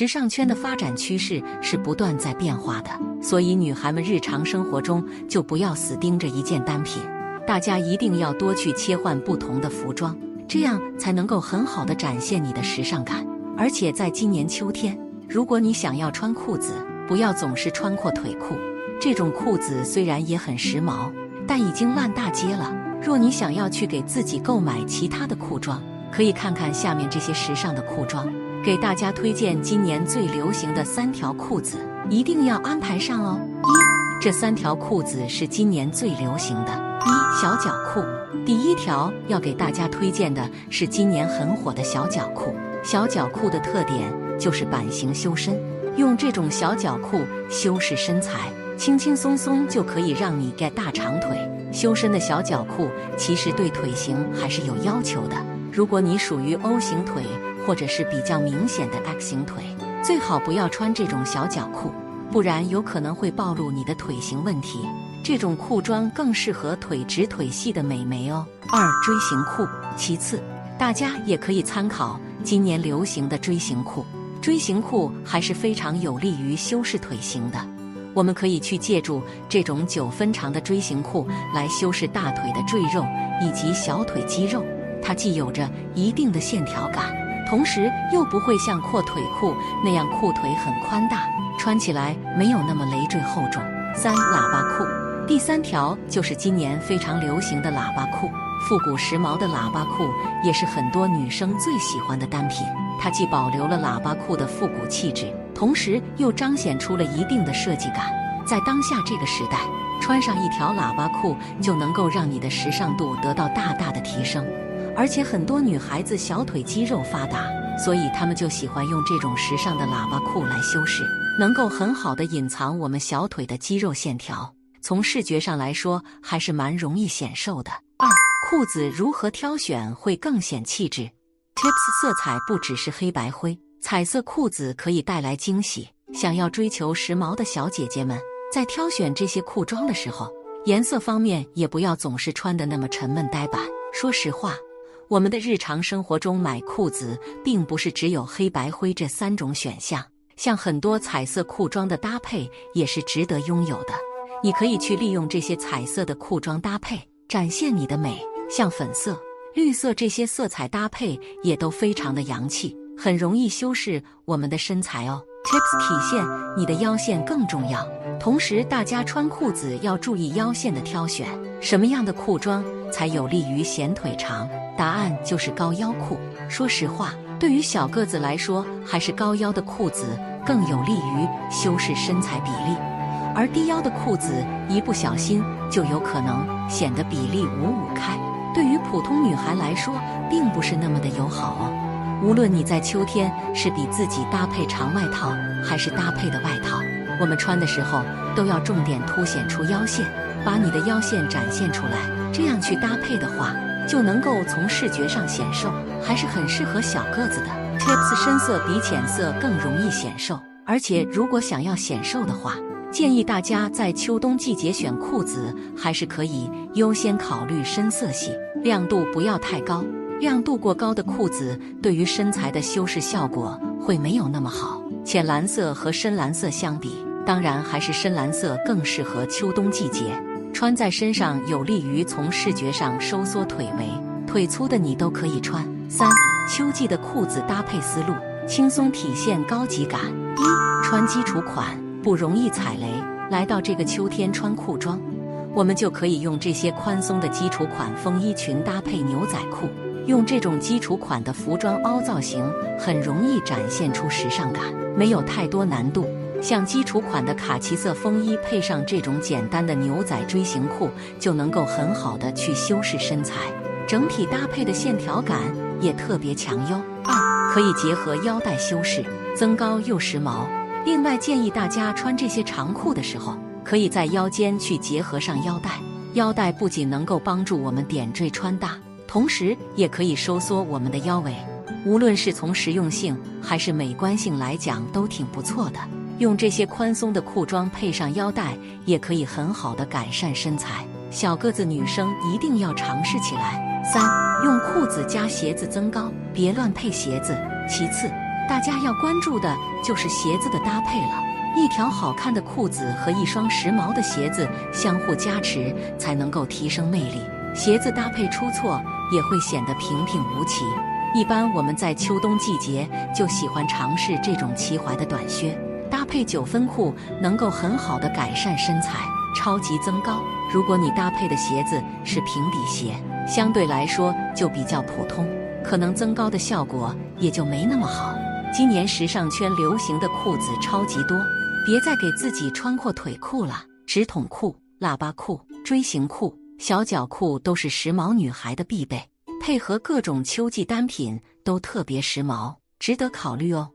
时尚圈的发展趋势是不断在变化的，所以女孩们日常生活中就不要死盯着一件单品，大家一定要多去切换不同的服装，这样才能够很好的展现你的时尚感。而且在今年秋天，如果你想要穿裤子，不要总是穿阔腿裤，这种裤子虽然也很时髦，但已经烂大街了。若你想要去给自己购买其他的裤装，可以看看下面这些时尚的裤装。给大家推荐今年最流行的三条裤子，一定要安排上哦。一，这三条裤子是今年最流行的。一，小脚裤。第一条要给大家推荐的是今年很火的小脚裤。小脚裤的特点就是版型修身，用这种小脚裤修饰身材，轻轻松松就可以让你 get 大长腿。修身的小脚裤其实对腿型还是有要求的，如果你属于 O 型腿。或者是比较明显的 X 型腿，最好不要穿这种小脚裤，不然有可能会暴露你的腿型问题。这种裤装更适合腿直腿细的美眉哦。二锥形裤，其次大家也可以参考今年流行的锥形裤。锥形裤还是非常有利于修饰腿型的，我们可以去借助这种九分长的锥形裤来修饰大腿的赘肉以及小腿肌肉，它既有着一定的线条感。同时又不会像阔腿裤那样裤腿很宽大，穿起来没有那么累赘厚重。三喇叭裤，第三条就是今年非常流行的喇叭裤，复古时髦的喇叭裤也是很多女生最喜欢的单品。它既保留了喇叭裤的复古气质，同时又彰显出了一定的设计感。在当下这个时代，穿上一条喇叭裤就能够让你的时尚度得到大大的提升。而且很多女孩子小腿肌肉发达，所以她们就喜欢用这种时尚的喇叭裤来修饰，能够很好的隐藏我们小腿的肌肉线条。从视觉上来说，还是蛮容易显瘦的。二、裤子如何挑选会更显气质？Tips：色彩不只是黑白灰，彩色裤子可以带来惊喜。想要追求时髦的小姐姐们，在挑选这些裤装的时候，颜色方面也不要总是穿的那么沉闷呆板。说实话。我们的日常生活中买裤子，并不是只有黑白灰这三种选项，像很多彩色裤装的搭配也是值得拥有的。你可以去利用这些彩色的裤装搭配，展现你的美。像粉色、绿色这些色彩搭配也都非常的洋气，很容易修饰我们的身材哦。Tips 体现你的腰线更重要，同时大家穿裤子要注意腰线的挑选，什么样的裤装才有利于显腿长？答案就是高腰裤。说实话，对于小个子来说，还是高腰的裤子更有利于修饰身材比例，而低腰的裤子一不小心就有可能显得比例五五开，对于普通女孩来说，并不是那么的友好哦。无论你在秋天是比自己搭配长外套，还是搭配的外套，我们穿的时候都要重点凸显出腰线，把你的腰线展现出来，这样去搭配的话，就能够从视觉上显瘦，还是很适合小个子的。Tips：深色比浅色更容易显瘦，而且如果想要显瘦的话，建议大家在秋冬季节选裤子，还是可以优先考虑深色系，亮度不要太高。亮度过高的裤子对于身材的修饰效果会没有那么好。浅蓝色和深蓝色相比，当然还是深蓝色更适合秋冬季节，穿在身上有利于从视觉上收缩腿围，腿粗的你都可以穿。三、秋季的裤子搭配思路，轻松体现高级感。一、穿基础款，不容易踩雷。来到这个秋天穿裤装，我们就可以用这些宽松的基础款风衣裙搭配牛仔裤。用这种基础款的服装凹造型，很容易展现出时尚感，没有太多难度。像基础款的卡其色风衣，配上这种简单的牛仔锥形裤，就能够很好的去修饰身材，整体搭配的线条感也特别强哟。二，可以结合腰带修饰，增高又时髦。另外建议大家穿这些长裤的时候，可以在腰间去结合上腰带，腰带不仅能够帮助我们点缀穿搭。同时也可以收缩我们的腰围，无论是从实用性还是美观性来讲，都挺不错的。用这些宽松的裤装配上腰带，也可以很好的改善身材。小个子女生一定要尝试起来。三，用裤子加鞋子增高，别乱配鞋子。其次，大家要关注的就是鞋子的搭配了。一条好看的裤子和一双时髦的鞋子相互加持，才能够提升魅力。鞋子搭配出错，也会显得平平无奇。一般我们在秋冬季节就喜欢尝试这种齐踝的短靴，搭配九分裤，能够很好的改善身材，超级增高。如果你搭配的鞋子是平底鞋，相对来说就比较普通，可能增高的效果也就没那么好。今年时尚圈流行的裤子超级多，别再给自己穿阔腿裤了，直筒裤、喇叭裤、锥形裤、小脚裤都是时髦女孩的必备。配合各种秋季单品都特别时髦，值得考虑哦。